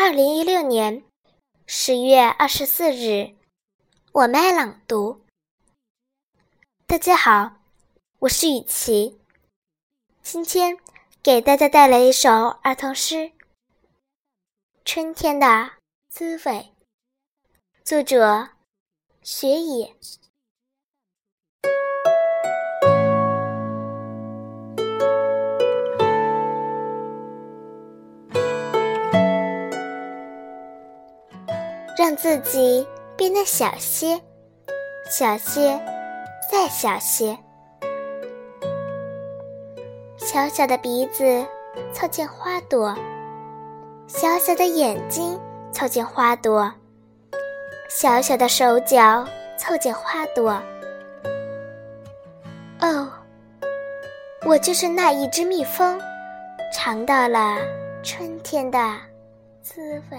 二零一六年十月二十四日，我麦朗读。大家好，我是雨琪，今天给大家带来一首儿童诗《春天的滋味》，作者雪野。让自己变得小些，小些，再小些。小小的鼻子凑近花朵，小小的眼睛凑近花朵，小小的手脚凑近花朵。哦，我就是那一只蜜蜂，尝到了春天的滋味。